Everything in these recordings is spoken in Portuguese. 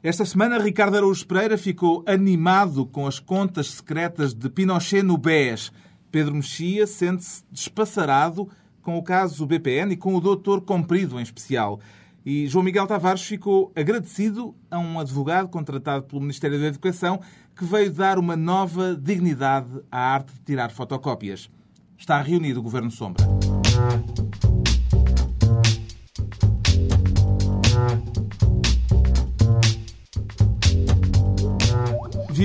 Esta semana, Ricardo Araújo Pereira ficou animado com as contas secretas de Pinochet no BES. Pedro Mexia sente-se despassarado com o caso BPN e com o doutor Comprido em especial. E João Miguel Tavares ficou agradecido a um advogado contratado pelo Ministério da Educação que veio dar uma nova dignidade à arte de tirar fotocópias. Está reunido o Governo Sombra.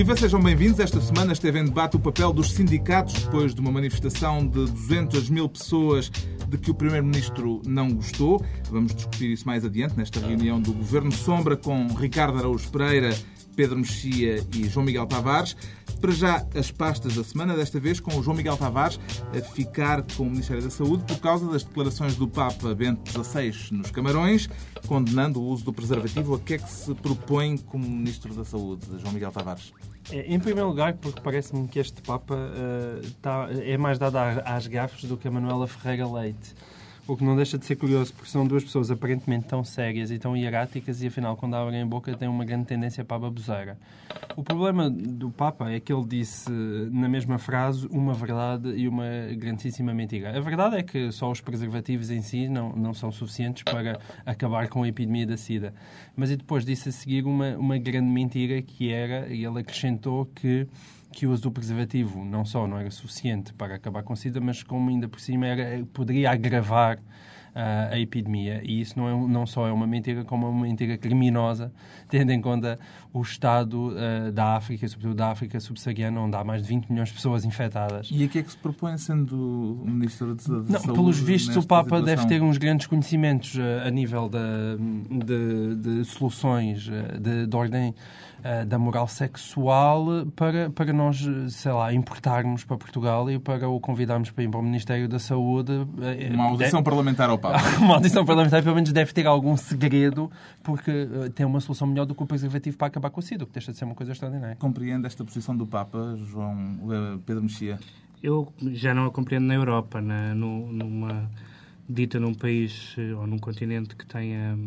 Viva, sejam bem-vindos. Esta semana esteve em debate o papel dos sindicatos depois de uma manifestação de 200 mil pessoas de que o Primeiro-Ministro não gostou. Vamos discutir isso mais adiante nesta reunião do Governo Sombra com Ricardo Araújo Pereira, Pedro Mexia e João Miguel Tavares. Para já, as pastas da semana, desta vez com o João Miguel Tavares a ficar com o Ministério da Saúde por causa das declarações do Papa Bento XVI nos Camarões, condenando o uso do preservativo. A que é que se propõe como Ministro da Saúde, João Miguel Tavares? É, em primeiro lugar, porque parece-me que este Papa uh, tá, é mais dado às gafes do que a Manuela Ferreira Leite. O que não deixa de ser curioso, porque são duas pessoas aparentemente tão sérias e tão hieráticas e, afinal, quando abrem a boca, têm uma grande tendência para a baboseira. O problema do Papa é que ele disse, na mesma frase, uma verdade e uma grandíssima mentira. A verdade é que só os preservativos em si não, não são suficientes para acabar com a epidemia da SIDA. Mas e depois disse a seguir uma, uma grande mentira que era, e ele acrescentou que que o uso do preservativo não só não era suficiente para acabar com a SIDA, mas como ainda por cima era, poderia agravar uh, a epidemia. E isso não, é, não só é uma mentira, como é uma mentira criminosa, tendo em conta o estado uh, da África, sobretudo da África subsaariana, onde há mais de 20 milhões de pessoas infectadas. E a que é que se propõe sendo o Ministro de, de não, Saúde? Pelos vistos, o Papa situação? deve ter uns grandes conhecimentos uh, a nível de, de, de soluções de, de ordem da moral sexual para, para nós, sei lá, importarmos para Portugal e para o convidarmos para ir para o Ministério da Saúde. Uma audição de... parlamentar ao Papa. uma audição parlamentar pelo menos deve ter algum segredo porque uh, tem uma solução melhor do que o preservativo para acabar com a SIDA, o que deixa de ser uma coisa extraordinária. Compreende esta posição do Papa, João Pedro Mexia? Eu já não a compreendo na Europa, na, no, numa dita num país eh, ou num continente que tenha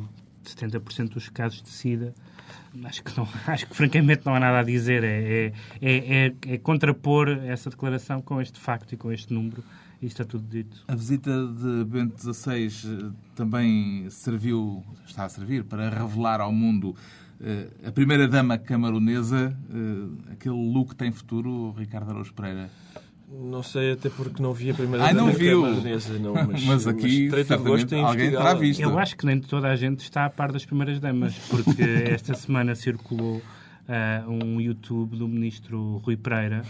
70% dos casos de SIDA acho que, não, acho que francamente não há nada a dizer. É, é, é, é, contrapor essa declaração com este facto e com este número. E está tudo dito. A visita de Bento XVI eh, também serviu, está a servir, para revelar ao mundo eh, a primeira-dama camaronesa. Eh, aquele look tem futuro, Ricardo Araújo Pereira? Não sei, até porque não vi a primeira Ai, não viu. não, mas, mas aqui mas gosto em alguém terá visto. Eu acho que nem toda a gente está a par das primeiras damas, porque esta semana circulou uh, um YouTube do ministro Rui Pereira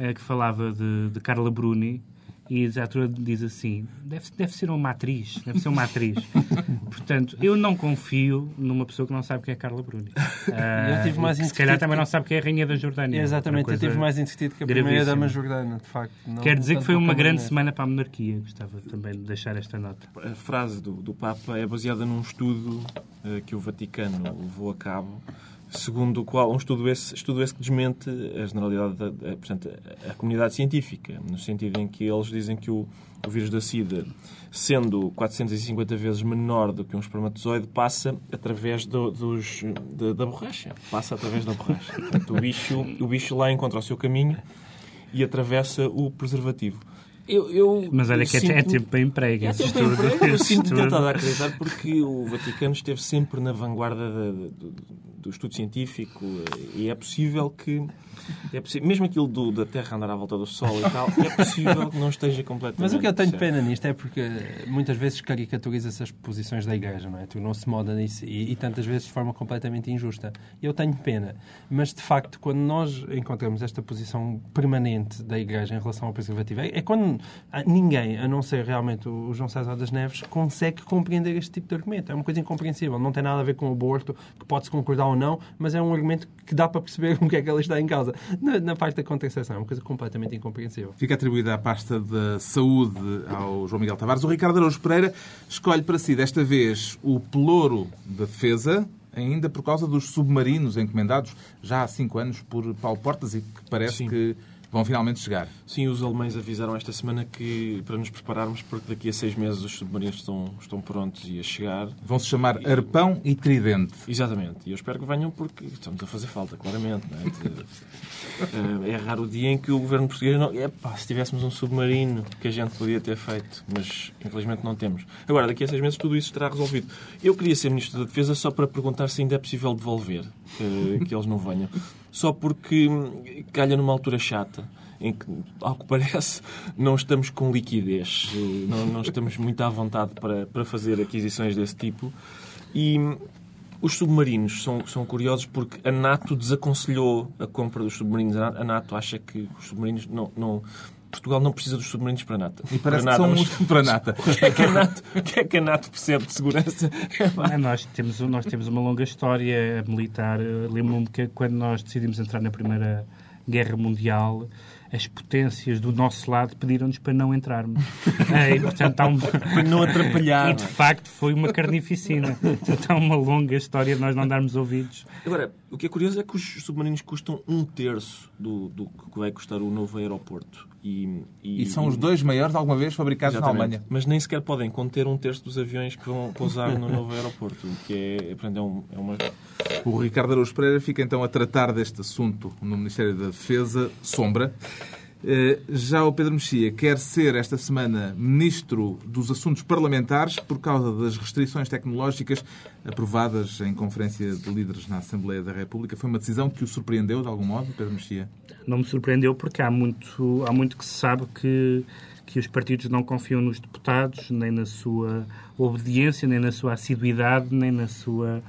uh, que falava de, de Carla Bruni e a ator diz assim: deve, deve ser uma atriz, deve ser uma atriz. Portanto, eu não confio numa pessoa que não sabe quem é Carla Bruni. Uh, eu tive mais que, se calhar também não sabe quem é a Rainha da Jordânia. Exatamente, eu tive mais entretido que a primeira dama Jordana, de facto. Não, Quer dizer que foi uma grande semana para a monarquia. Gostava também de deixar esta nota. A frase do, do Papa é baseada num estudo uh, que o Vaticano levou a cabo segundo o qual um estudo esse, estudo esse que desmente a generalidade da, portanto, a comunidade científica, no sentido em que eles dizem que o, o vírus da SIDA, sendo 450 vezes menor do que um espermatozoide, passa através do, dos, da, da borracha. Passa através da borracha. Portanto, o, bicho, o bicho lá encontra o seu caminho e atravessa o preservativo. Eu, eu, Mas olha que é sinto... é tempo para emprego. É tempo para emprego. Eu sinto tentado a acreditar porque o Vaticano esteve sempre na vanguarda do, do estudo científico e é possível que é possível, mesmo aquilo do, da Terra andar à volta do Sol e tal, é possível que não esteja completamente. Mas o que eu tenho pena nisto é porque muitas vezes caricaturiza-se as posições da Igreja, não é? Tu não se moda nisso e, e, tantas vezes de forma completamente injusta. Eu tenho pena, mas de facto, quando nós encontramos esta posição permanente da Igreja em relação ao preservativo, é, é quando ninguém, a não ser realmente o João César das Neves, consegue compreender este tipo de argumento. É uma coisa incompreensível. Não tem nada a ver com o aborto, que pode-se concordar ou não, mas é um argumento que dá para perceber o que é que ela está em causa na, na parte da contracepção. É uma coisa completamente incompreensível. Fica atribuída a pasta da saúde ao João Miguel Tavares. O Ricardo Araújo Pereira escolhe para si, desta vez, o pelouro da defesa, ainda por causa dos submarinos encomendados já há cinco anos por Paulo Portas e que parece Sim. que vão finalmente chegar. Sim, os alemães avisaram esta semana que para nos prepararmos, porque daqui a seis meses os submarinos estão, estão prontos e a chegar. Vão se chamar Arpão e Tridente. Exatamente. E eu espero que venham porque estamos a fazer falta, claramente. Não é? De, é raro o dia em que o governo português não. Epá, se tivéssemos um submarino que a gente podia ter feito, mas infelizmente não temos. Agora, daqui a seis meses tudo isso estará resolvido. Eu queria ser Ministro da Defesa só para perguntar se ainda é possível devolver que, que eles não venham. Só porque calha numa altura chata em que, ao que parece, não estamos com liquidez, não, não estamos muito à vontade para, para fazer aquisições desse tipo. E os submarinos são, são curiosos porque a NATO desaconselhou a compra dos submarinos. A NATO acha que os submarinos não, não Portugal não precisa dos submarinos para nata. E parece para que nada, são mas- para nata. O que é que a NATO, o que é que a NATO percebe de segurança? Nós, temos, nós temos uma longa história militar. Lembro-me que quando nós decidimos entrar na Primeira Guerra Mundial, as potências do nosso lado pediram-nos para não entrarmos. É, e, portanto, há um... Para não atrapalhar. E, de facto, foi uma carnificina. Portanto, há uma longa história de nós não darmos ouvidos. Agora, o que é curioso é que os submarinos custam um terço do, do que vai custar o novo aeroporto. E, E são os dois maiores alguma vez fabricados na Exatamente. Alemanha. Mas nem sequer podem conter um terço dos aviões que vão pousar no novo aeroporto. O que é, portanto, é, um- é uma. O Ricardo Araújo Pereira fica então a tratar deste assunto no Ministério da Defesa, sombra. Eh, Já o Pedro Mexia quer ser esta semana Ministro dos Assuntos Parlamentares por causa das restrições tecnológicas aprovadas em Conferência de Líderes na Assembleia da República. Foi uma decisão que o surpreendeu de algum modo, Pedro Mexia? Não me surpreendeu porque há muito, há muito que se sabe que, que os partidos não confiam nos deputados, nem na sua obediência, nem na sua assiduidade, nem na sua,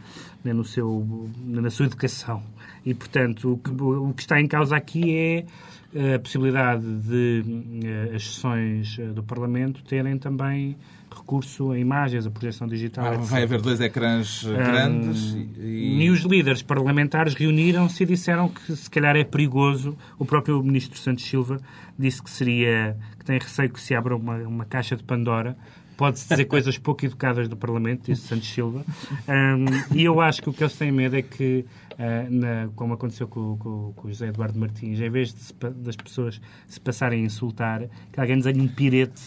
nem no seu, nem na sua educação. E, portanto, o que, o que está em causa aqui é a possibilidade de eh, as sessões eh, do Parlamento terem também recurso a imagens, a projeção digital. Ah, etc. vai haver dois ecrãs eh, grandes E... e... os líderes parlamentares reuniram-se e disseram que se calhar é perigoso. O próprio ministro Santos Silva disse que seria que tem receio que se abra uma, uma caixa de Pandora. Pode-se dizer coisas pouco educadas do Parlamento, disse Santos Silva. Um, e eu acho que o que eles têm medo é que, ah, na- como aconteceu com, com- com o José Eduardo Martins, em vez de das pessoas se passarem a insultar, que alguém desenhe um pirete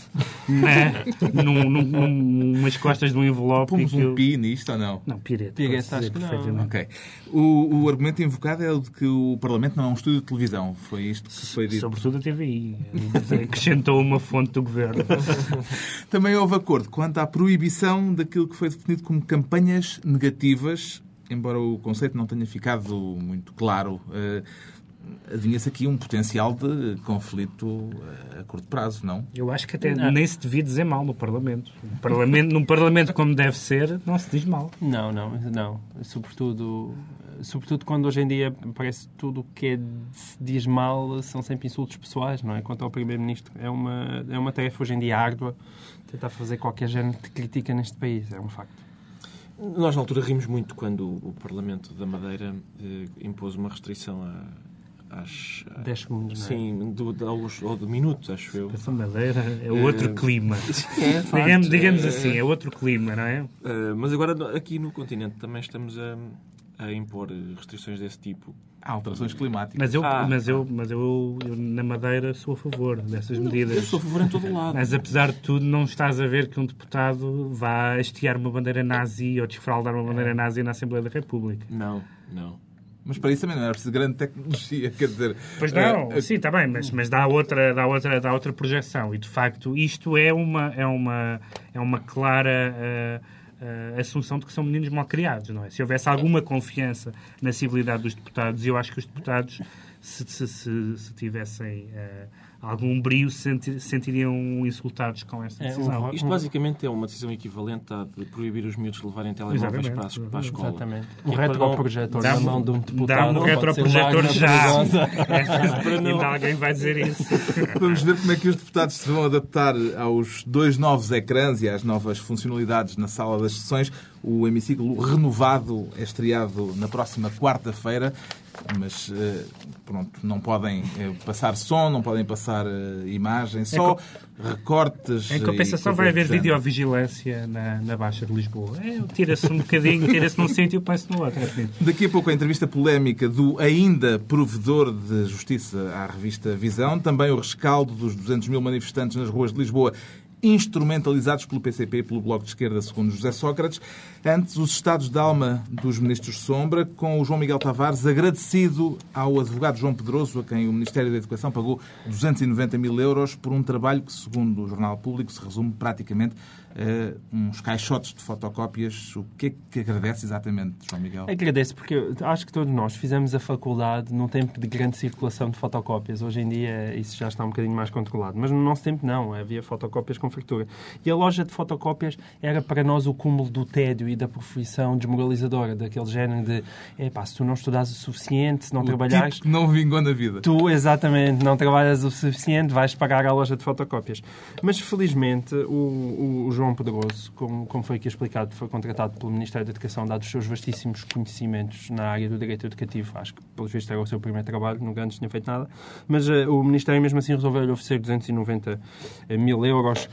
na, num, num, num, numas costas de um envelope. Pomos um eu- pi nisto ou não? Não, pirete. Pirete, acho que não. perfeitamente. Ok. O, o argumento invocado é o de que o Parlamento não é um estúdio de televisão. Foi isto que foi dito. Sobretudo a TVI. Acrescentou uma fonte do governo. Também houve acordo quanto à proibição daquilo que foi definido como campanhas negativas, embora o conceito não tenha ficado muito claro. eh, Adivinha-se aqui um potencial de conflito eh, a curto prazo, não? Eu acho que até nem se devia dizer mal no Parlamento. No Parlamento, num Parlamento como deve ser, não se diz mal. Não, não, não. Sobretudo, sobretudo quando hoje em dia parece tudo o que é, se diz mal são sempre insultos pessoais, não é? Quanto ao Primeiro-Ministro, é uma, é uma tarefa hoje em dia árdua tentar fazer qualquer género de crítica neste país, é um facto. Nós, na altura, rimos muito quando o Parlamento da Madeira eh, impôs uma restrição a, às. a- 10 segundos, não é? Sim, do, de, alguns, ou de minutos, acho eu. Essa madeira é outro clima. É, Digamos, digamos assim, é outro clima, não é? Uh, mas agora aqui no continente também estamos a, a impor eh, restrições desse tipo. Há alterações climáticas. Mas eu, Ah. mas eu, mas eu, eu, na Madeira, sou a favor dessas Eu medidas. sou a favor em todo o lado. Mas apesar de tudo, não estás a ver que um deputado vá hastear uma bandeira nazi ou desfraldar uma bandeira nazi na Assembleia da República. Não, não. Mas para isso também não era preciso grande tecnologia, quer dizer... Pois não, eh, sim, está bem, mas, mas dá, outra, dá, outra, dá outra projeção. E de facto, isto é uma, é uma, é uma clara eh, eh, assunção de que são meninos mal criados, não é? Se houvesse alguma confiança na civilidade dos deputados, eu acho que os deputados, se, se, se, se tivessem eh, algum brio, se senti- se sentiriam insultados com esta É, decisão. um- Isto basicamente é uma decisão equivalente à de proibir os miúdos de levarem telemóveis Exatamente, para, as- para a escola. Exatamente. Um é para retroprojetor na mão de um deputado. Dá-me um retroprojetor já. perigosa. Ainda alguém vai dizer isso. Vamos ver como é que os deputados se vão adaptar aos dois novos ecrãs e às novas funcionalidades na sala das sessões. O hemiciclo renovado é estreado na próxima quarta-feira, mas eh, pronto, não podem eh, passar som, não podem passar eh, imagem, só recortes. Em compensação, vai haver videovigilância na, na Baixa de Lisboa. É, tira-se um bocadinho, tira-se num sítio e põe-se no outro. é. Daqui a pouco a entrevista polémica do ainda provedor de justiça à revista Visão, também o rescaldo dos 200 mil manifestantes nas ruas de Lisboa instrumentalizados pelo PCP e pelo Bloco de Esquerda, segundo José Sócrates. Antes, os estados de alma dos ministros Sombra, com o João Miguel Tavares agradecido ao advogado João Pedroso, a quem o Ministério da Educação pagou 290 mil euros por um trabalho que, segundo o Jornal Público, se resume praticamente a uns caixotes de fotocópias. O que é que agradece exatamente, João Miguel? Agradeço, porque acho que todos nós fizemos a faculdade num tempo de grande circulação de fotocópias. Hoje em dia isso já está um bocadinho mais controlado. Mas no nosso tempo não, havia fotocópias com fartura. E a loja de fotocópias era para nós o cúmulo do tédio e da profissão desmoralizadora, daquele género de epá, se tu não estudares o suficiente, se não o trabalhares... tipo que não vingou na vida. Tu, exatamente, não trabalhas o suficiente, vais pagar à loja de fotocópias. Mas, felizmente, o, o João Pedroso, como, como foi aqui explicado, foi contratado pelo Ministério da Educação, dados os seus vastíssimos conhecimentos na área do direito educativo. Acho que, pelo visto, era o seu primeiro trabalho, nunca antes tinha feito nada. Mas eh, o Ministério, mesmo assim, resolveu lhe oferecer 290 mil euros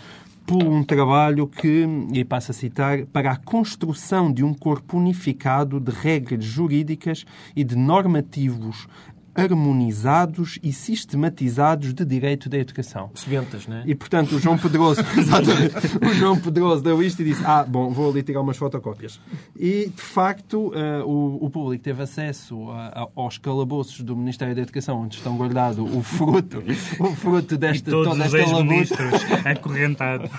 por um trabalho que, e passo a citar, para a construção de um corpo unificado de regras jurídicas e de normativos harmonizados e sistematizados de direito da educação. Sebentas, não é? E, portanto, o João Pedroso, exatamente, o João Pedroso deu isto e disse ah, bom, vou ali tirar umas fotocópias. E, de facto, eh, o, o público teve acesso a- a- aos calabouços do Ministério da Educação, onde estão guardado o fruto, o fruto E desta, todos toda esta labuta. acorrentados.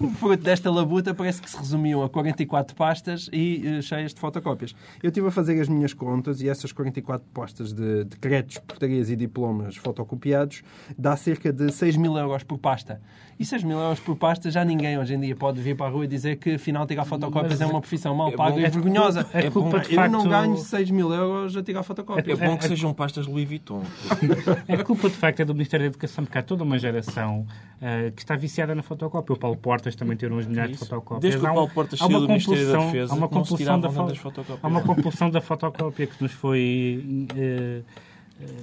O fruto desta labuta parece que se resumiam a 44 pastas e eh, cheias de fotocópias. Eu estive a fazer as minhas contas e essas 44 pastas de decretos, portarias e diplomas fotocopiados dá cerca de 6 mil euros por pasta. E 6 mil euros por pasta já ninguém hoje em dia pode vir para a rua e dizer que afinal tirar fotocópias Mas é uma profissão mal é paga bom- e é vergonhosa. É culpa de Eu não ganho 6 mil euros a tirar fotocópias. É bom que sejam pastas Louis Vuitton. É culpa de facto é do Ministério da Educação, porque há toda uma geração ah, que está viciada na fotocópia. O Paulo Portas também tem uns milhares de fotocópias. Desde que o Há Paulo Portas saiu do Ministério da compulsão- Defesa, há uma compulsão da fo- tantas fotocópias. Há uma compulsão da fotocópia que nos foi eh,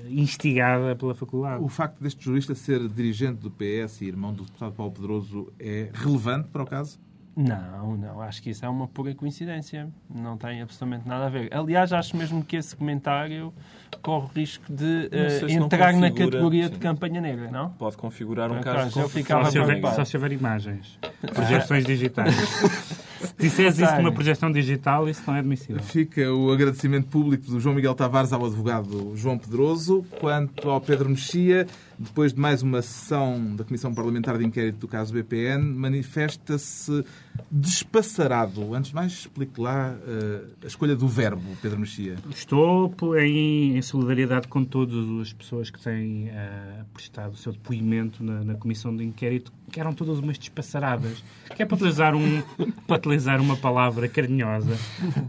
instigada pela faculdade. O facto deste jurista ser dirigente do PS e irmão do deputado Paulo Pedroso é relevante para o caso? Não, não. Acho que isso é uma pura coincidência. Não tem absolutamente nada a ver. Aliás, acho mesmo que esse comentário corre o risco de eh, não entrar na categoria sim. de campanha negra, não? Pode configurar um caso de eu ficava Só se, houver, preocupado. só se houver imagens. Projeções digitais. Se disseres isso numa projeção digital, isso não é admissível. Fica o agradecimento público do João Miguel Tavares ao advogado João Pedroso. Quanto ao Pedro Mexia, depois de mais uma sessão da Comissão Parlamentar de Inquérito do caso BPN, manifesta-se despassarado. Antes de mais, explique lá eh, a escolha do verbo, Pedro Mexia. Estou em, em solidariedade com todas as pessoas que têm eh, prestado o seu depoimento na, na comissão de inquérito, que eram todas umas despassaradas. Que é para utilizar, um, para utilizar uma palavra carinhosa,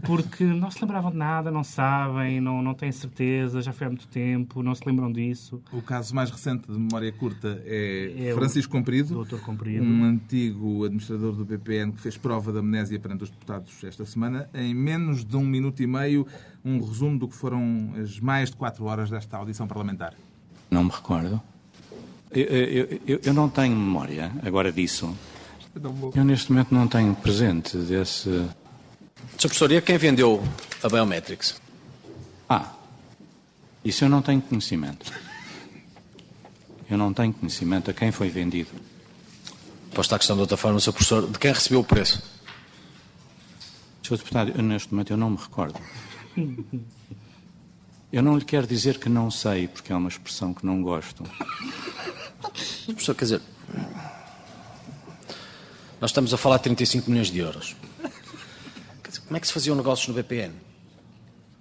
porque não se lembravam de nada, não sabem, não, não têm certeza, já foi há muito tempo, não se lembram disso. O caso mais recente de memória curta é, É o Francisco Comprido, Doutor Comprido. um antigo administrador do BPN que fez prova de amnésia perante os deputados esta semana. Em menos de um minuto e meio, um resumo do que foram as mais de quatro horas desta audição parlamentar. Não me recordo. Eu, eu- eu- eu não tenho memória agora disso. Eu neste momento não tenho presente desse. Sr. Professor, e a quem vendeu a Biometrics? Ah, isso eu não tenho conhecimento. Eu não tenho conhecimento a quem foi vendido. Posto a questão de outra forma, Sr. Professor, de quem recebeu o preço? Sr. Deputado, eu, neste momento eu não me recordo. Eu não lhe quero dizer que não sei, porque é uma expressão que não gosto. Professor, quer dizer, nós estamos a falar de 35 milhões de euros. Como é que se faziam negócios no BPN?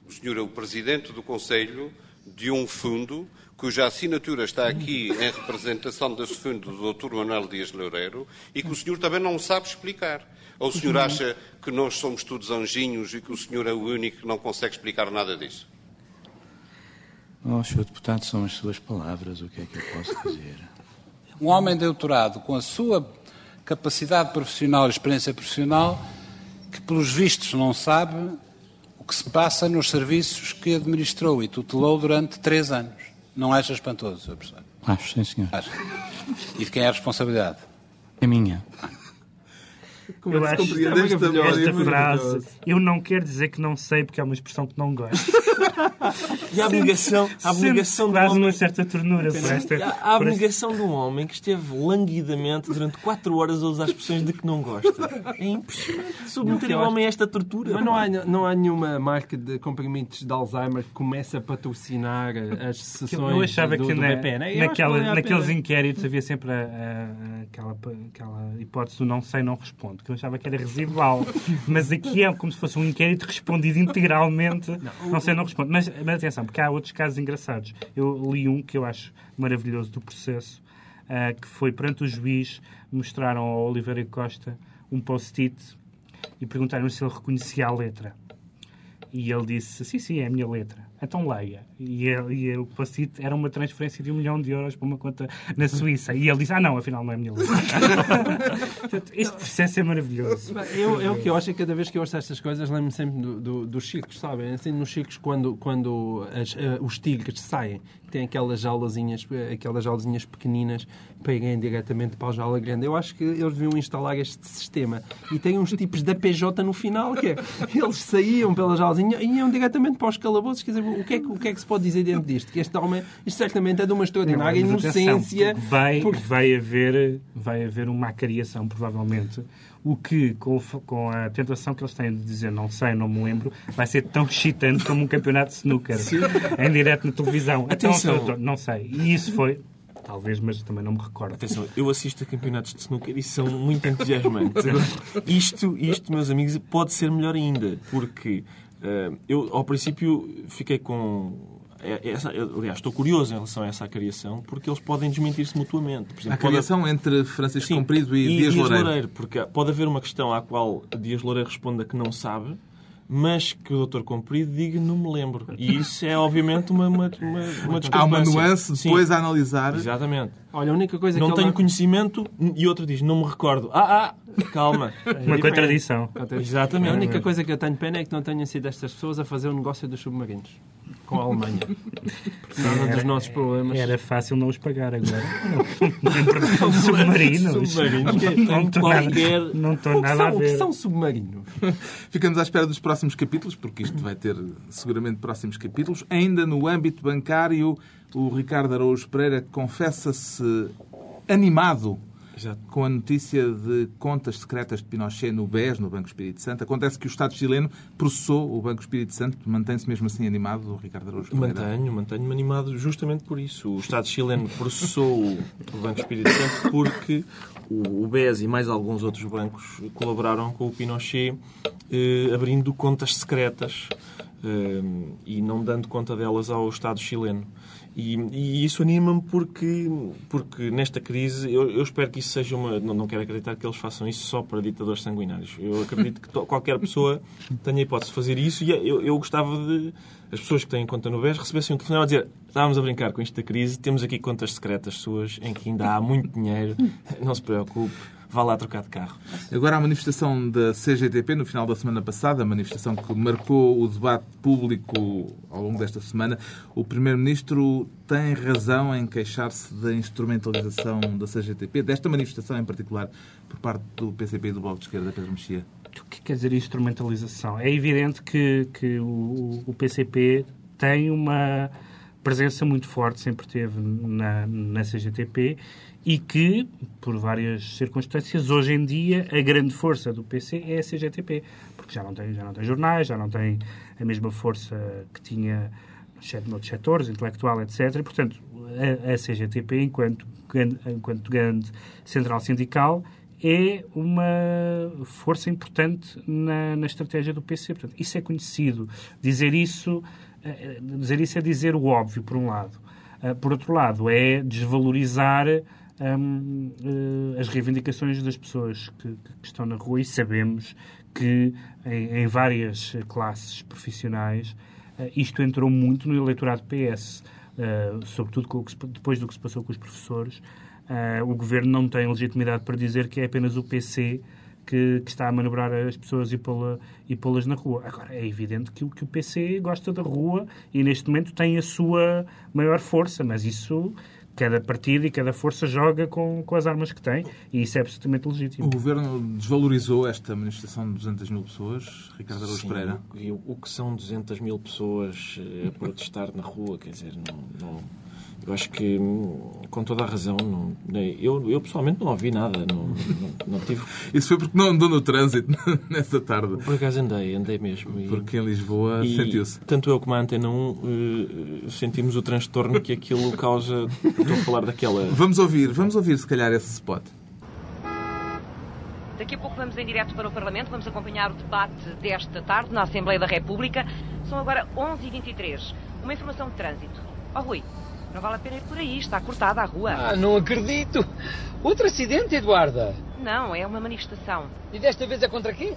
O senhor é o presidente do Conselho de um fundo cuja assinatura está aqui em representação desse fundo do Dr. Manuel Dias Loureiro e que o senhor também não sabe explicar. Ou o senhor acha que nós somos todos anjinhos e que o senhor é o único que não consegue explicar nada disso? Oh, Sr. Deputado, são as suas palavras, o que é que eu posso dizer? Um homem doutorado com a sua capacidade profissional e experiência profissional que, pelos vistos, não sabe o que se passa nos serviços que administrou e tutelou durante três anos. Não acha espantoso, Sr. Professor? Acho, sim, senhor. Acha. E de quem é a responsabilidade? É minha. Como eu é que se acho compreende esta frase. Eu não quero dizer que não sei, porque é uma expressão que não gosto. E a abnegação, a abnegação do quase homem... uma certa ternura por esta. A esta- abnegação de um homem que esteve languidamente durante 4 horas a usar expressões de que não gosta. É impressionante submeter acho- homem a esta tortura. Mas não há, não há nenhuma marca de comprimidos de Alzheimer que comece a patrocinar as sessões Eu achava do, que do na- BPN. Que naquela- a naqueles pena. inquéritos havia sempre a- a- aquela, aquela hipótese do não sei, não respondo, que eu achava que era residual. Mas aqui é como se fosse um inquérito respondido integralmente. Não, sei, não respondo. Mas, mas atenção, porque há outros casos engraçados. Eu li um que eu acho maravilhoso do processo, ah, que foi perante o juiz, mostraram ao Oliveira Costa um post-it e perguntaram se ele reconhecia a letra. E ele disse, sim, sim, é a minha letra. Então leia. E, ele, e o post-it era uma transferência de um milhão de euros para uma conta na Suíça. E ele disse, ah não, afinal não é minha. Portanto, este processo é maravilhoso. Eu, eu o que eu acho é que cada vez que eu ouço estas coisas lembro-me sempre do, do- dos circos, sabem? Assim, nos circos, quando, quando as, eh, os tigres saem, têm aquelas jaulazinhas, eh, aquelas jaulazinhas pequeninas irem diretamente para a jaula grande. Eu acho que eles deviam instalar este sistema. E tem uns tipos da PJ no final, que é, eles saíam pela jaulazinha e iam diretamente para os calabouços. Quer dizer, o que, é, que- o que é que se pode dizer dentro disto? Que este homem, isto certamente é de uma extraordinária atenção, inocência. vai, Porque- vai, haver, vai haver uma acariação, provavelmente. O que, com, com a tentação que eles têm de dizer não sei, não me lembro, vai ser tão excitante como um campeonato de snooker em direto na televisão. Atenção. Então, não sei. E isso foi, talvez, mas também não me recordo. Atenção, eu assisto a campeonatos de snooker e são muito entusiasmantes. Isto, isto, meus amigos, pode ser melhor ainda, porque eh, eu, ao princípio, fiquei com. É- Essa, eu, aliás, estou curioso em relação a essa acariação, porque eles podem desmentir-se mutuamente. Por exemplo, A pode- criação entre Francisco Sim, Comprido e, Dias Loureiro. porque pode haver uma questão à qual Dias Loureiro responda que não sabe, mas que o Dr. Comprido diga não me lembro. E isso é, obviamente, uma, uma, uma, uma Há uma nuance Sim, depois a analisar. Exatamente. Olha, a única coisa Não que tenho ele... conhecimento e outro diz não me recordo. Ah, ah, calma. Uma contradição. Exatamente. A única coisa que eu tenho pena é que não tenham sido estas pessoas a fazer o negócio dos submarinos com a Alemanha. Porque nada dos nossos problemas. Era fácil não os pagar agora. Não, submarinos. Submarinos. Não estou nada, Qualquer- não estou O que nada a são, o que ver. são submarinos? Ficamos à espera dos próximos capítulos, porque isto vai ter seguramente próximos capítulos. Ainda no âmbito bancário, o Ricardo Araújo Pereira confessa-se animado Com a notícia de contas secretas de Pinochet no BES, no Banco Espírito Santo. Acontece que o Estado chileno processou o Banco Espírito Santo. Mantém-se mesmo assim animado, Ricardo Araújo? Mantenho, mantenho-me animado justamente por isso. O Estado chileno processou o Banco Espírito Santo porque o o BES e mais alguns outros bancos colaboraram com o Pinochet eh, abrindo contas secretas eh, e não dando conta delas ao Estado chileno. E, e isso anima-me porque, porque nesta crise eu, eu espero que isso seja uma. Não, não quero acreditar que eles façam isso só para ditadores sanguinários. Eu acredito que to- qualquer pessoa tenha a hipótese de fazer isso e eu, eu gostava de. As pessoas que têm conta no BES recebessem um telefonema a dizer estávamos a brincar com isto da crise, temos aqui contas secretas suas em que ainda há muito dinheiro, não se preocupe, vá lá trocar de carro. Agora, a manifestação da CGTP no final da semana passada, a manifestação que marcou o debate público ao longo desta semana, o Primeiro-Ministro tem razão em queixar-se da instrumentalização da CGTP, desta manifestação em particular, por parte do PCP e do Bloco de Esquerda, Pedro Mexia. O que quer dizer instrumentalização? É evidente que, que o, o PCP tem uma presença muito forte, sempre teve na, na CGTP e que, por várias circunstâncias, hoje em dia a grande força do PC é a CGTP, porque já não tem, já não tem jornais, já não tem a mesma força que tinha noutros setores, intelectual, etc. E, portanto, a, a CGTP, enquanto, enquanto grande central sindical, é uma força importante na, na estratégia do PC. Portanto, isso é conhecido. Dizer isso, eh, dizer isso é dizer o óbvio, por um lado. Ah, por outro lado, é desvalorizar hum, eh, as reivindicações das pessoas que, que estão na rua e sabemos que em, em várias classes profissionais eh, isto entrou muito no eleitorado PS, eh, sobretudo se- depois do que se passou com os professores. O governo não tem legitimidade para dizer que é apenas o PC que, que está a manobrar as pessoas e pô-las pô na rua. Agora, é evidente que, que o PC gosta da rua e neste momento tem a sua maior força, mas isso cada partido e cada força joga com, com as armas que tem e isso é absolutamente legítimo. O Governo desvalorizou esta manifestação de 200 mil pessoas, Ricardo Araújo Pereira? O, o que são 200 mil pessoas a protestar na rua, quer dizer, não, não eu acho que, com toda a razão, não, eu, eu pessoalmente não ouvi nada. Não, não, não, tive... Isso foi porque não andou no trânsito nessa tarde. Por acaso andei, andei mesmo. E, porque em Lisboa sentiu-se. Tanto eu como a Antena 1 uh, sentimos o transtorno que aquilo causa. Estou a falar daquela. Vamos ouvir, vamos ouvir se calhar esse spot. Daqui a pouco vamos em direto para o Parlamento, vamos acompanhar o debate desta tarde na Assembleia da República. São agora 11h23. Uma informação de trânsito. Ó oh, Rui, não vale a pena ir por aí, está cortada a rua. Ah, não acredito! Outro acidente, Eduarda? Não, é uma manifestação. E desta vez é contra quê?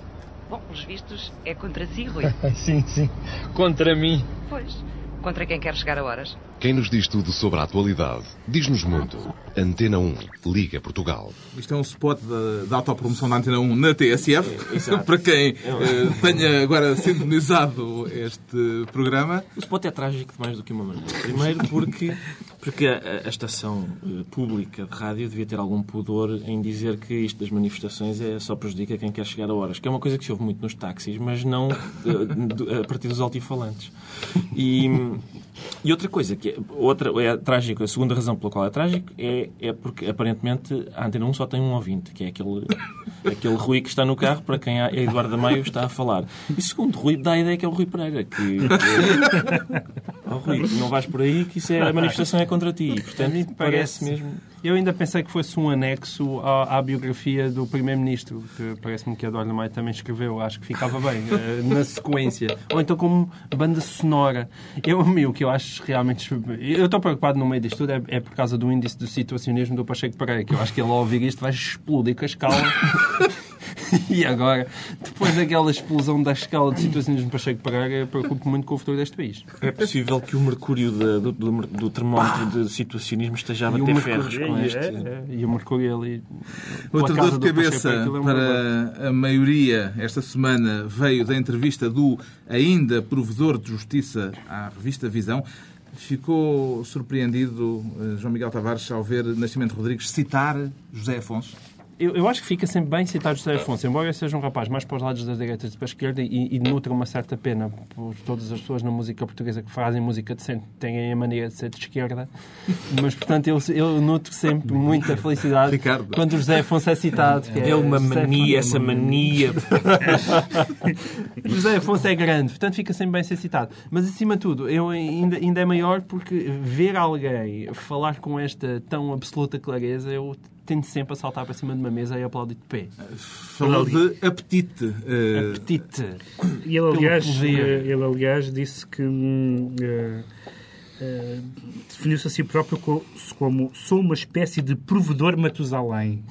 Bom, pelos vistos, é contra si, Rui. sim, sim. Contra mim. Pois. Contra quem quer chegar a horas. Quem nos diz tudo sobre a atualidade, diz-nos muito. Antena 1, Liga Portugal. Isto é um spot da, da autopromoção da Antena 1 na TSF. É, para quem uh, tenha agora sintonizado este programa. O spot é trágico de mais do que uma maneira. Primeiro porque, porque a, a estação uh, pública de rádio devia ter algum pudor em dizer que isto das manifestações é só prejudica quem quer chegar a horas. Que é uma coisa que se ouve muito nos táxis, mas não uh, a partir dos altifalantes. E, e outra coisa, que é, outra, é trágico, a segunda razão pela qual é trágico é, é porque aparentemente a Antena 1 só tem um ouvinte, que é aquele, aquele Rui que está no carro para quem a Eduardo Maio está a falar. E segundo Rui, dá a ideia que é o Rui Pereira, que, que oh, Rui, não vais por aí que isso é, a manifestação é contra ti. Portanto, parece mesmo. Eu ainda pensei que fosse um anexo à, à biografia do Primeiro-Ministro, que parece-me que a Dona Maia também escreveu. Acho que ficava bem, eh, na sequência. Ou então como banda sonora. Eu, o que eu acho realmente... Eu estou preocupado no meio disto tudo é, é, por causa do índice de situacionismo do Pacheco Pereira, que eu acho que ele ao ouvir isto vai explodir com a escala. e agora, depois daquela explosão da escala de situacionismo para Pacheco Pereira, preocupo muito com o futuro deste país. É possível que o mercúrio do, do, do, termómetro de situacionismo esteja a bater ferros com é, este... É, é, e o mercúrio ali... Outra dor de cabeça é para a maioria esta semana veio da entrevista do ainda provedor de justiça à revista Visão. Ficou surpreendido eh, João Miguel Tavares ao ver Nascimento Rodrigues citar José Afonso? Eu, eu, acho que fica sempre bem citar José Afonso, embora seja um rapaz mais para os lados das direitas do que para a esquerda e, e nutre uma certa pena por todas as pessoas na música portuguesa que fazem música decente têm a mania de ser de esquerda, mas portanto eu, eu nutro sempre muita felicidade Ricardo. quando o José Afonso é citado. é, é uma José mania, essa mania. José Afonso é grande, portanto fica sempre bem ser citado. Mas acima de tudo, eu ainda, ainda é maior porque ver alguém falar com esta tão absoluta clareza, eu tende sempre a saltar para cima de uma mesa e aplaudir de pé. Falou de apetite. Uh... Apetite. E ele, aliás, ele, aliás, disse que. Uh, Uh, definiu-se a si próprio como sou uma espécie de provedor Matusalém.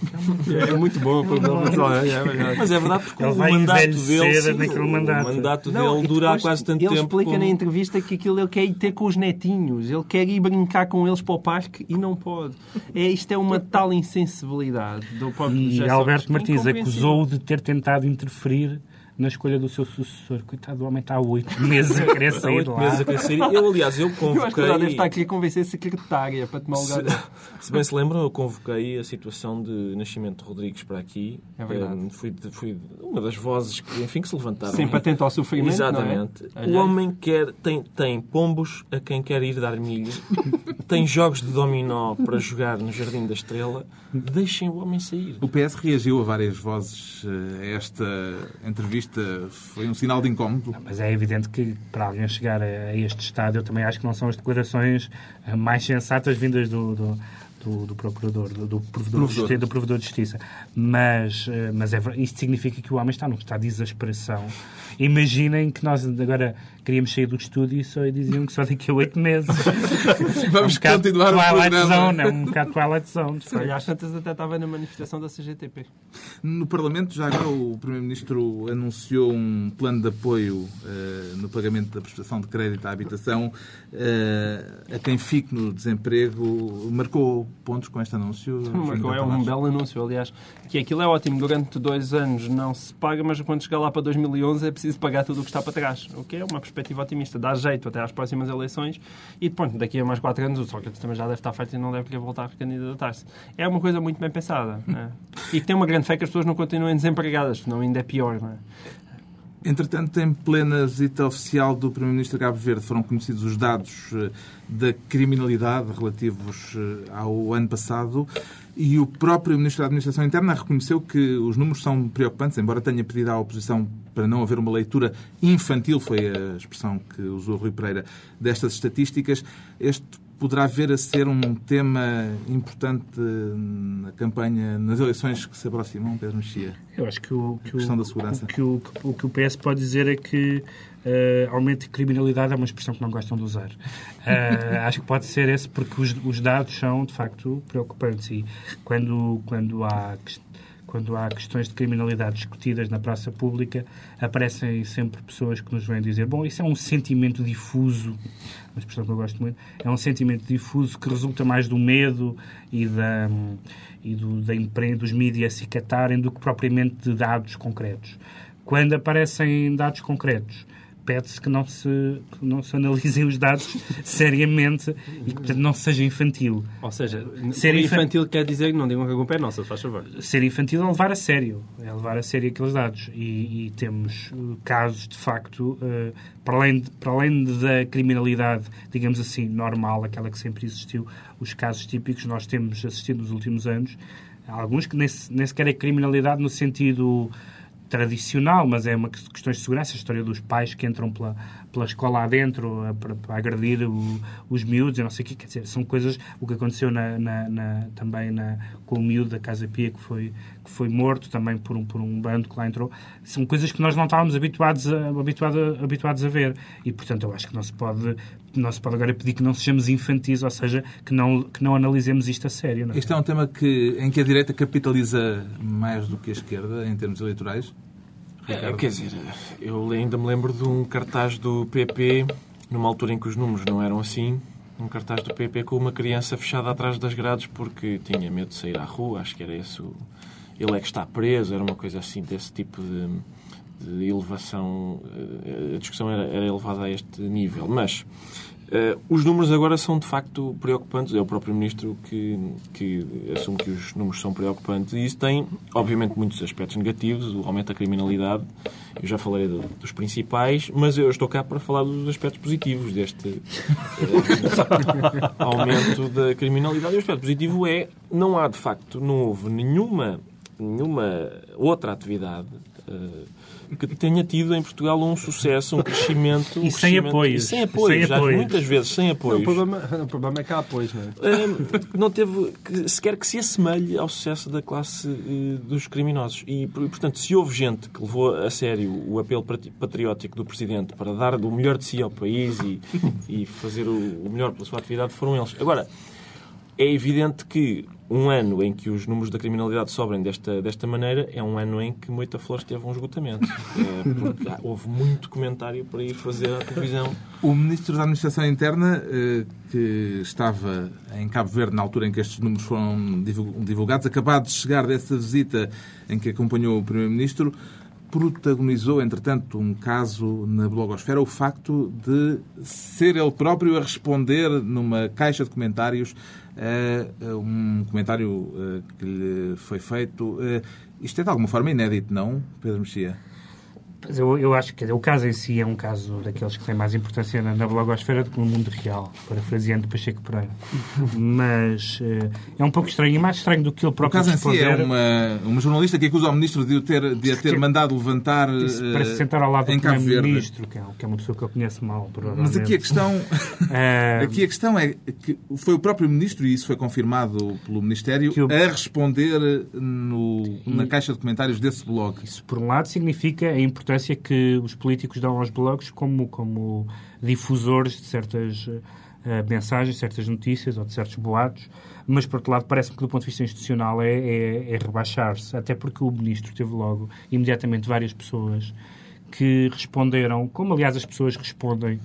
É, é muito bom o provedor Matusalém. É Mas é verdade porque ele o mandato dele, sim, naquele mandato. O mandato não, dele dura há quase tanto ele tempo. Ele explica como... na entrevista que aquilo ele quer ir ter com os netinhos, ele quer ir brincar com eles para o parque e não pode. É, isto é uma tal insensibilidade do próprio E Alberto Martins acusou-o de ter tentado interferir na escolha do seu sucessor. Coitado, o homem está há oito meses a querer sair de lá. meses a querer sair. Eu, aliás, eu convoquei... Eu acho que deve estar aqui a convencer a secretária para tomar o lugar se, se bem se lembram, eu convoquei a situação de Nascimento de Rodrigues para aqui. É verdade. Um, fui, fui uma das vozes que, enfim, que se levantaram. Sim, para tentar o sofrimento, é? Exatamente. É? O homem quer, tem, tem pombos a quem quer ir dar milho. tem jogos de dominó para jogar no Jardim da Estrela. Deixem o homem sair. O PS reagiu a várias vozes eh, a esta entrevista. Foi um sinal de incómodo. Não, mas é evidente que para alguém chegar a este estado, eu também acho que não são as declarações eh, mais sensatas vindas do, do do, do procurador, do, do, provedor provedor. De justiça, do provedor de justiça. Mas, eh, mas é, isto significa que o homem está num estado de exasperação. Imaginem que nós agora queríamos sair do estúdio e só diziam que só daqui a oito meses. Vamos é um continuar o programa. Zone, é um bocado Twilight Zone. Às tantas até estava na manifestação da CGTP. No Parlamento, já agora o Primeiro-Ministro anunciou um plano de apoio uh, no pagamento da prestação de crédito à habitação uh, a quem fique no desemprego. Marcou pontos com este anúncio. Marcou, é um belo anúncio, aliás. Que aquilo é ótimo. Durante dois anos não se paga, mas quando chegar lá para 2011 é preciso pagar tudo o que está para trás. O que é uma perspectiva otimista. Dá jeito até às próximas eleições e, pronto, daqui a mais quatro anos o Sócrates também já deve estar feito e não deve querer voltar a candidatar-se. É uma coisa muito bem pensada. Né? E que tem uma grande fé que as pessoas não continuem desempregadas, senão ainda é pior. Entretanto, em plena visita oficial do Primeiro-Ministro Cabo Verde, foram conhecidos os dados eh, da criminalidade relativos eh, ao ano passado e o próprio Ministro da Administração Interna reconheceu que os números são preocupantes, embora tenha pedido à oposição para não haver uma leitura infantil, foi a expressão que usou Rui Pereira, destas estatísticas. Este poderá vir a ser um tema importante na campanha, nas eleições que se aproximam, Pedro Mexia? Eu acho que o, que a questão o, da segurança. O que o, o que o PS pode dizer é que uh, aumento de criminalidade é uma expressão que não gostam de usar. Uh, acho que pode ser esse porque os, os dados são, de facto, preocupantes e quando, quando há quando há questões de criminalidade discutidas na praça pública, aparecem sempre pessoas que nos vêm dizer: bom, isso é um sentimento difuso, uma expressão que eu gosto muito, é um sentimento difuso que resulta mais do medo e da, e do, da imprensa, dos mídias se catarem do que propriamente de dados concretos. Quando aparecem dados concretos, pede-se que não se, que não se analisem os dados seriamente e que, portanto, não seja infantil. Ou seja, ser infantil quer dizer que não digam que a culpa é nossa, faz favor. Ser infantil é levar a sério, é levar a sério aqueles dados. E, e temos uh, casos, de facto, uh, para, além de, para além da criminalidade, digamos assim, normal, aquela que sempre existiu, os casos típicos nós temos assistido nos últimos anos, alguns que nem, nem sequer é criminalidade no sentido tradicional, mas é uma questão de segurança, a história dos pais que entram pela, pela escola adentro para, para agredir o, os miúdos, eu não sei o quê, quer dizer, são coisas, o que aconteceu na, na, na, também na, com o miúdo da Casa Pia, que foi, que foi morto também por um, por um bando que lá entrou, são coisas que nós não estávamos habituados a, habituado, habituados a ver, e portanto eu acho que não se pode não se pode agora pedir que não sejamos infantis, ou seja, que não, que não analisemos isto a sério. Não é? Este é um tema que, em que a direita capitaliza mais do que a esquerda em termos eleitorais? É, quer dizer, eu ainda me lembro de um cartaz do PP, numa altura em que os números não eram assim, um cartaz do PP com uma criança fechada atrás das grades porque tinha medo de sair à rua, acho que era esse o... Ele é que está preso, era uma coisa assim desse tipo de, de elevação. Eh, a discussão era, era elevada a este nível. Mas Uh, os números agora são de facto preocupantes. É o próprio Ministro que, que assume que os números são preocupantes. E isso tem, obviamente, muitos aspectos negativos. O aumento da criminalidade, eu já falei do, dos principais, mas eu estou cá para falar dos aspectos positivos deste uh, aumento da criminalidade. E o aspecto positivo é, não há de facto, não houve nenhuma, nenhuma outra atividade. Uh, que tenha tido em Portugal um sucesso, um crescimento. Um e sem apoio. sem apoio, já muitas vezes sem apoio. O problema, o problema é que há apoio, não é? não teve que, sequer que se assemelhe ao sucesso da classe uh, dos criminosos. E, portanto, se houve gente que levou a sério o apelo patriótico do Presidente para dar do melhor de si ao país e, e fazer o, o melhor pela sua atividade, foram eles. Agora, é evidente que um ano em que os números da criminalidade sobem desta, desta maneira é um ano em que Moita Flores teve um esgotamento. É, porque houve muito comentário para ir fazer a televisão. O Ministro da Administração Interna, eh, que estava em Cabo Verde na altura em que estes números foram divulgados, acabado de chegar dessa visita em que acompanhou o Primeiro-Ministro, protagonizou, entretanto, um caso na blogosfera, o facto de ser ele próprio a responder numa caixa de comentários um comentário que lhe foi feito. Isto é de alguma forma inédito, não, Pedro Mexia? Eu, eu acho que o caso em si é um caso daqueles que tem mais importância na, na blogosfera do que no mundo real, parafraseando Pacheco Pereira. Mas uh, é um pouco estranho, e mais estranho do que ele próprio O caso em si é uma, uma jornalista que acusa o ministro de o ter, de a ter mandado levantar uh, para se sentar ao lado do primeiro-ministro, que, é, que é uma pessoa que eu conheço mal, Mas aqui a questão, aqui a questão é que foi o próprio ministro, e isso foi confirmado pelo Ministério, o... a responder no, na caixa de comentários desse blog. Isso, por um lado, significa a importância importância que os políticos dão aos blogs como, como difusores de certas uh, mensagens, certas notícias ou de certos boatos, mas, por outro lado, parece-me que, do ponto de vista institucional, é, é, é rebaixar-se, até porque o ministro teve logo, imediatamente, várias pessoas que responderam, como aliás as pessoas respondem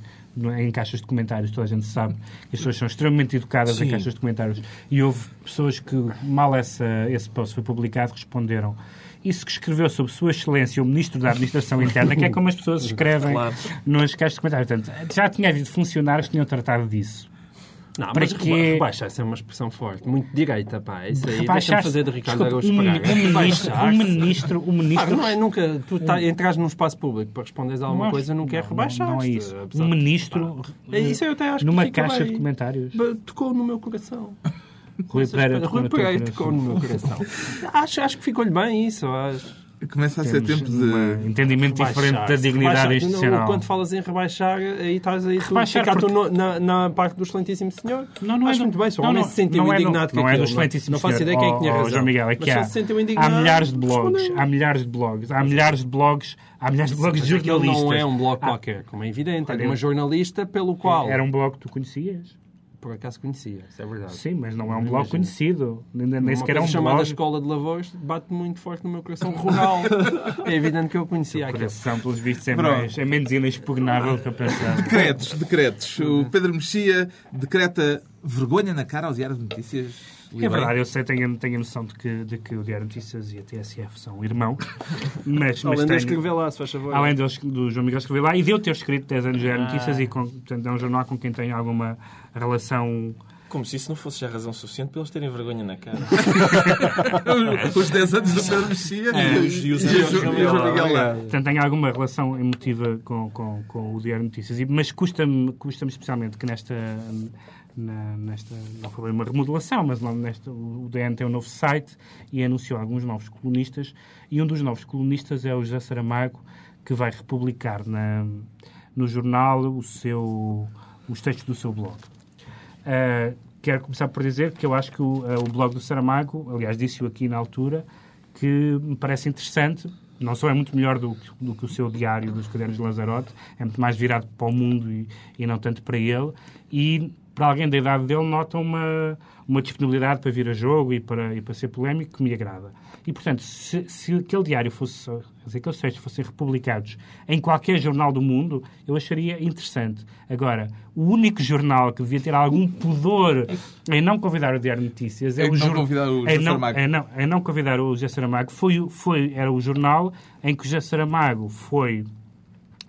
em caixas de comentários, toda a gente sabe que as pessoas são extremamente educadas Sim. em caixas de comentários. E houve pessoas que, mal essa, esse post foi publicado, responderam isso que escreveu sobre Sua Excelência o Ministro da Administração Interna, que é como as pessoas escrevem Claro. nas caixas de comentários. Portanto, já tinha havido funcionários que tinham tratado disso. Não, Para mas reba- rebaixar, é uma expressão forte. Muito direita, pá. Isso aí Rebaixar- deixa-me fazer de Ricardo Araújo Pereira. um ministro, um ministro, um ministro Ah, não é nunca. Tu tá, entras num espaço público para responderes a alguma Não coisa, não quer não, rebaixar. Não é isso. Um ministro É isso eu até acho que numa caixa bem. de comentários. Tocou no meu coração. Rui Pereira Rui Pereira tocou no meu coração. acho, acho que ficou-lhe bem isso. Acho. Começa a ser tempo de. entendimento diferente da dignidade institucional. Não, Quando falas em rebaixar, aí estás aí tu Rebaixar ficar tu porque- no- na, na parte do excelentíssimo senhor. Não, não é Acho do- muito bem, se o não, não, se sentiu não é do- indignado com Não é do aquilo, excelentíssimo Não faço senhor. ideia quem é que tinha Oh, oh, razão. João Miguel, é Mas que se há, se sentiu há indignado, milhares de blogs, há milhares de blogs, há milhares de blogs, há milhares de blogs aquele jornalistas. não é um blog Ah, qualquer, como é evidente. É de Olha, uma jornalista pelo qual, Era um blog que tu conhecias? Por acaso conhecia, isso é verdade. Sim, mas não é um blog imagino. conhecido. Nem, nem sequer é um chamada blog. Escola de Lavores bate muito forte no meu coração rural. é evidente que eu conhecia aquilo. coração, pelos vistos, é, Pronto. mais, é menos inexpugnável do que eu pensava. Decretos, decretos. O Pedro Mexia decreta vergonha na cara ao Diário de Notícias. É verdade, eu sei, tenho, tenho a noção de que, de que o Diário de Notícias e a TSF são irmãos, mas, mas Além de tenho- escrever lá, se faz favor. Além deles, do João Miguel escrever lá e de eu ter escrito 10 anos de Diário de Ah. Notícias e com, portanto, é um jornal com quem tenho alguma relação. Como se isso não fosse já razão suficiente para eles terem vergonha na cara. Os 10 anos do Pedro Mexia É. e, os anos o do João João Miguel Miguel. lá. Portanto, tenho alguma relação emotiva com, com, com o Diário de Notícias. E- Mas custa-me custa especialmente que nesta. Na, nesta não foi uma remodelação, mas nesta, o DN tem um novo site e anunciou alguns novos colunistas. E um dos novos colunistas é o José Saramago, que vai republicar na, no jornal o seu, os textos do seu blog. Uh, quero começar por dizer que eu acho que o, uh, o blog do Saramago, aliás, disse-o aqui na altura, que me parece interessante. Não só é muito melhor do, do que o seu diário dos Cadernos de Lanzarote, é muito mais virado para o mundo e, e não tanto para ele. E para alguém da idade dele, nota uma, uma disponibilidade para vir a jogo e para, e para ser polémico que me agrada. E, portanto, se, se aquele diário fosse, se aqueles textos fossem republicados em qualquer jornal do mundo, eu acharia interessante. Agora, o único jornal que devia ter algum pudor em não convidar o Diário de Notícias é, É o que não jor- convidar o é não, é não, é não convidar o José Saramago. Foi, foi, era o jornal em que o José Saramago foi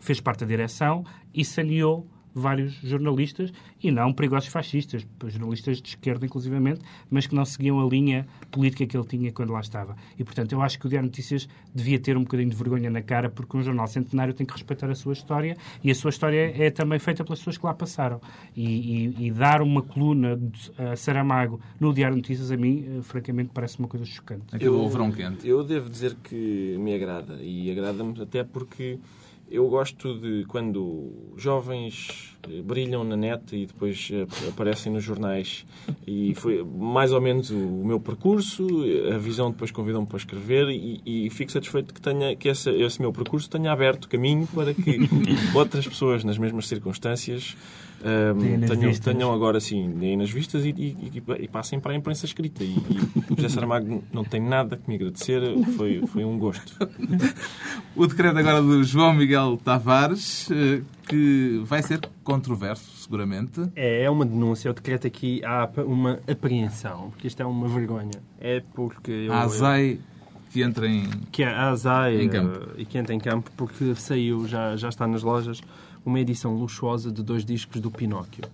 fez parte da direção e saneou vários jornalistas, e não perigosos fascistas, jornalistas de esquerda, inclusivamente, mas que não seguiam a linha política que ele tinha quando lá estava. E, portanto, eu acho que o Diário de Notícias devia ter um bocadinho de vergonha na cara, porque um jornal centenário tem que respeitar a sua história, e a sua história é também feita pelas pessoas que lá passaram. E, e- e dar uma coluna de a Saramago no Diário de Notícias, a mim, eh, francamente, parece uma coisa chocante. O verão quente. Eu devo dizer que me agrada. E agrada-me até porque eu gosto de quando jovens eh, brilham na net e depois eh, aparecem nos jornais. E foi mais ou menos o, meu percurso. A visão depois convidou-me para escrever e, e fico satisfeito que, tenha, que esse, esse meu percurso tenha aberto caminho para que outras pessoas nas mesmas circunstâncias ehm, Deem nas tenham, tenham agora sim, deem nas vistas e, e- e- e passem para a imprensa escrita. E, e José Saramago não tem nada que me agradecer, foi, foi um gosto. O decreto agora do João Miguel Tavares, eh, que vai ser controverso, seguramente. É, é uma denúncia. Eu decreto aqui há uma apreensão, porque isto é uma vergonha. É porque eu. A ASAI que entra em. que é a ASAI Em campo. eh, e que entra em campo porque saiu, já, já está nas lojas, uma edição luxuosa de dois discos do Pinóquio.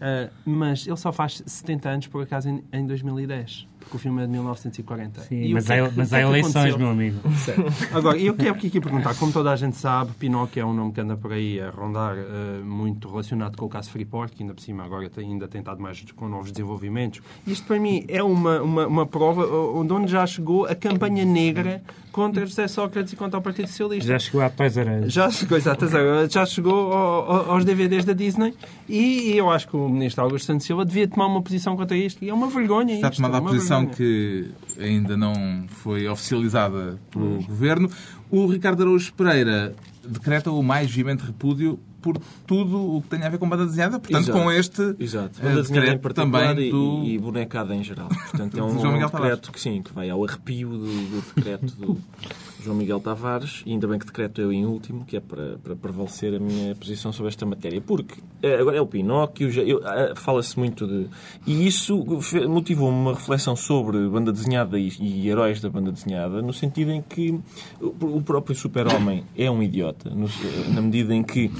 Eh, mas ele só faz 70 anos, por acaso, em, em 2010. Porque o filme é de 1940. Sim, mas que é há, mas o que há é que eleições, aconteceu? meu amigo. Agora, eu quero aqui perguntar, como toda a gente sabe, Pinóquio é um nome que anda por aí a rondar eh, muito relacionado com o caso Freeport, que ainda por cima agora tem ainda tentado mais com novos desenvolvimentos. Isto para mim é uma, uma, uma prova onde onde já chegou a campanha negra contra José Sócrates e contra o Partido Socialista. Já chegou à Toys R Us. Já chegou, exato, já chegou ao- ao- aos DVDs da Disney e eu acho que o ministro Augusto Santos Silva devia tomar uma posição contra isto e é uma vergonha Está isto, tomada é a uma posição que ainda não foi oficializada pelo Governo. O Ricardo Araújo Pereira decreta o mais veemente repúdio por tudo o que tem a ver com banda desenhada, portanto, Exato. com este Exato. eh, Banda decreto também e, do... e bonecada em geral. Portanto, é um, um decreto que sim, que vai ao arrepio do, do decreto do João Miguel Tavares, e ainda bem que decreto eu em último, que é para, para prevalecer a minha posição sobre esta matéria. Porque eh, agora é o Pinóquio, ah, fala-se muito de. E isso motivou-me uma reflexão sobre banda desenhada e, e heróis da banda desenhada, no sentido em que o, próprio super-homem é um idiota, no- na medida em que.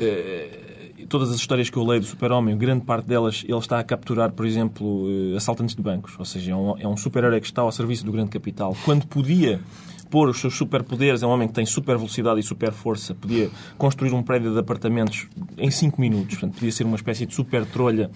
eh, todas as histórias que eu leio do super-homem, grande parte delas, ele está a capturar, por exemplo, eh, assaltantes de bancos. Ou seja, é um, é um super-herói que está ao serviço do grande capital. Quando podia pôr os seus superpoderes, é um homem que tem super velocidade e super força, podia construir um prédio de apartamentos em 5 minutos. Portanto, podia ser uma espécie de super trolha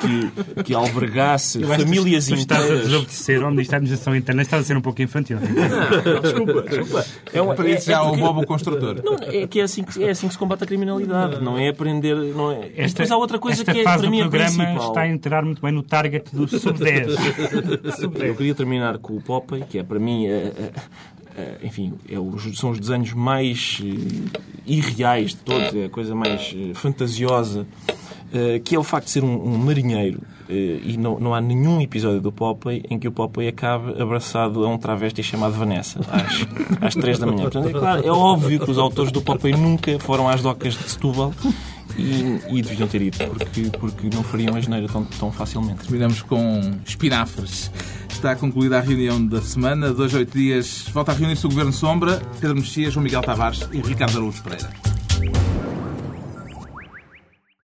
que, que albergasse Eu acho que famílias tu estás a inteiras. desobedecer ao Ministério da Administração Interna, estás a ser um pouco infantil. Não, desculpa, desculpa. É uma- Para isso é- é já o porque- Bobo Construtor. Não, é que é assim que, é assim que se combate a criminalidade, não é aprender. Não é... E Esta, depois há outra coisa que é, fase para mim é programa principal. está a entrar muito bem no target do sub-10. Eu queria terminar com o Popeye, que é para mim, eh, eh, enfim, é os- são os desenhos mais eh, irreais de todos, é a coisa mais eh, fantasiosa, eh, que é o facto de ser um, um marinheiro. eh, e não, não há nenhum episódio do Popeye em que o Popeye acabe abraçado a um travesti chamado Vanessa, às, às 3 da manhã. Portanto, é, claro, é óbvio que os autores do Popeye nunca foram às docas de Setúbal e, e deviam ter ido, porque, porque não fariam a geneira tão, tão facilmente. Terminamos com espinafres. Está concluída a reunião da semana. Dois, oito dias volta a reunir-se o Governo Sombra, Pedro Mexias, João Miguel Tavares e Ricardo Araújo Pereira.